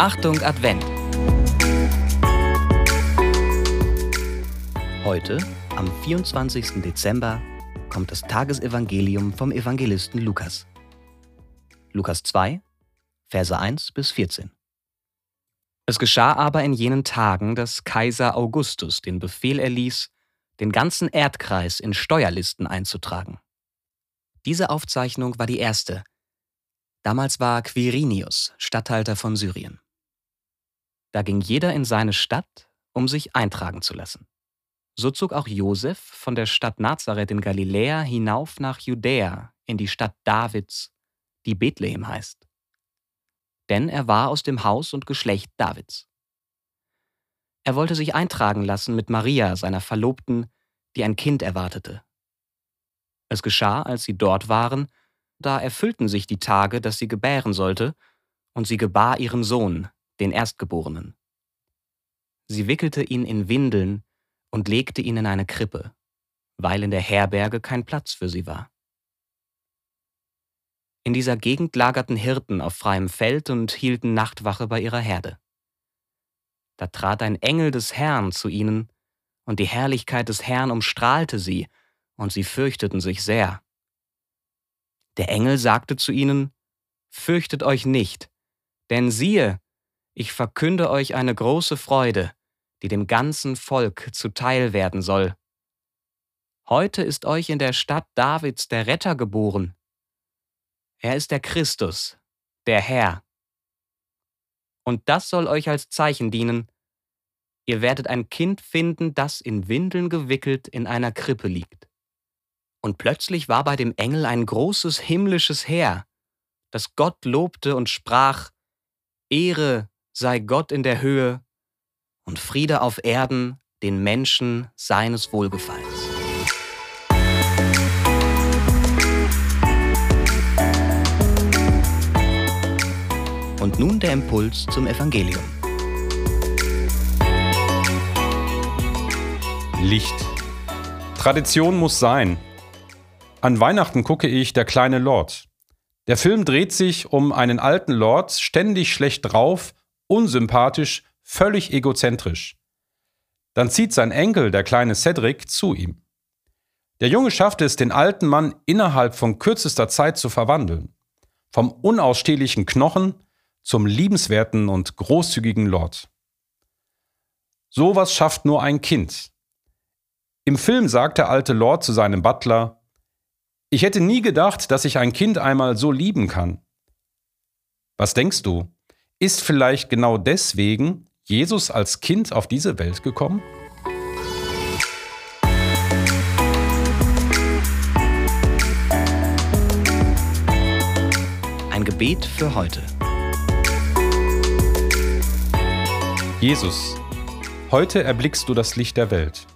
Achtung Advent. Heute, am 24. Dezember, kommt das Tagesevangelium vom Evangelisten Lukas. Lukas 2, Verse 1 bis 14. Es geschah aber in jenen Tagen, dass Kaiser Augustus den Befehl erließ, den ganzen Erdkreis in Steuerlisten einzutragen. Diese Aufzeichnung war die erste. Damals war Quirinius Statthalter von Syrien. Da ging jeder in seine Stadt, um sich eintragen zu lassen. So zog auch Josef von der Stadt Nazareth in Galiläa hinauf nach Judäa, in die Stadt Davids, die Bethlehem heißt. Denn er war aus dem Haus und Geschlecht Davids. Er wollte sich eintragen lassen mit Maria, seiner Verlobten, die ein Kind erwartete. Es geschah, als sie dort waren, da erfüllten sich die Tage, dass sie gebären sollte, und sie gebar ihren Sohn, den Erstgeborenen. Sie wickelte ihn in Windeln und legte ihn in eine Krippe, weil in der Herberge kein Platz für sie war. In dieser Gegend lagerten Hirten auf freiem Feld und hielten Nachtwache bei ihrer Herde. Da trat ein Engel des Herrn zu ihnen, und die Herrlichkeit des Herrn umstrahlte sie, und sie fürchteten sich sehr. Der Engel sagte zu ihnen, Fürchtet euch nicht, denn siehe, ich verkünde euch eine große Freude, die dem ganzen Volk zuteil werden soll. Heute ist euch in der Stadt Davids der Retter geboren. Er ist der Christus, der Herr. Und das soll euch als Zeichen dienen. Ihr werdet ein Kind finden, das in Windeln gewickelt in einer Krippe liegt. Und plötzlich war bei dem Engel ein großes himmlisches Heer, das Gott lobte und sprach, Ehre sei Gott in der Höhe und Friede auf Erden den Menschen seines Wohlgefallens. Und nun der Impuls zum Evangelium. Licht. Tradition muss sein. An Weihnachten gucke ich Der kleine Lord. Der Film dreht sich um einen alten Lord, ständig schlecht drauf, unsympathisch, völlig egozentrisch. Dann zieht sein Enkel, der kleine Cedric, zu ihm. Der Junge schafft es, den alten Mann innerhalb von kürzester Zeit zu verwandeln. Vom unausstehlichen Knochen zum liebenswerten und großzügigen Lord. Sowas schafft nur ein Kind. Im Film sagt der alte Lord zu seinem Butler, ich hätte nie gedacht, dass ich ein Kind einmal so lieben kann. Was denkst du? Ist vielleicht genau deswegen Jesus als Kind auf diese Welt gekommen? Ein Gebet für heute. Jesus, heute erblickst du das Licht der Welt.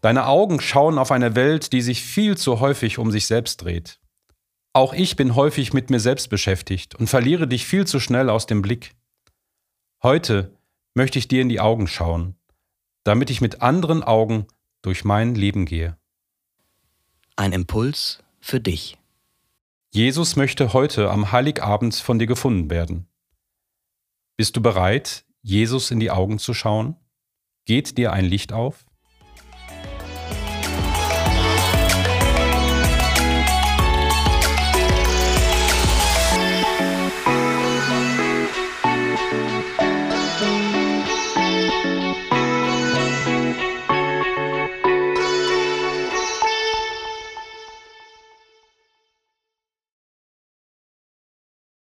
Deine Augen schauen auf eine Welt, die sich viel zu häufig um sich selbst dreht. Auch ich bin häufig mit mir selbst beschäftigt und verliere dich viel zu schnell aus dem Blick. Heute möchte ich dir in die Augen schauen, damit ich mit anderen Augen durch mein Leben gehe. Ein Impuls für dich. Jesus möchte heute am Heiligabend von dir gefunden werden. Bist du bereit, Jesus in die Augen zu schauen? Geht dir ein Licht auf?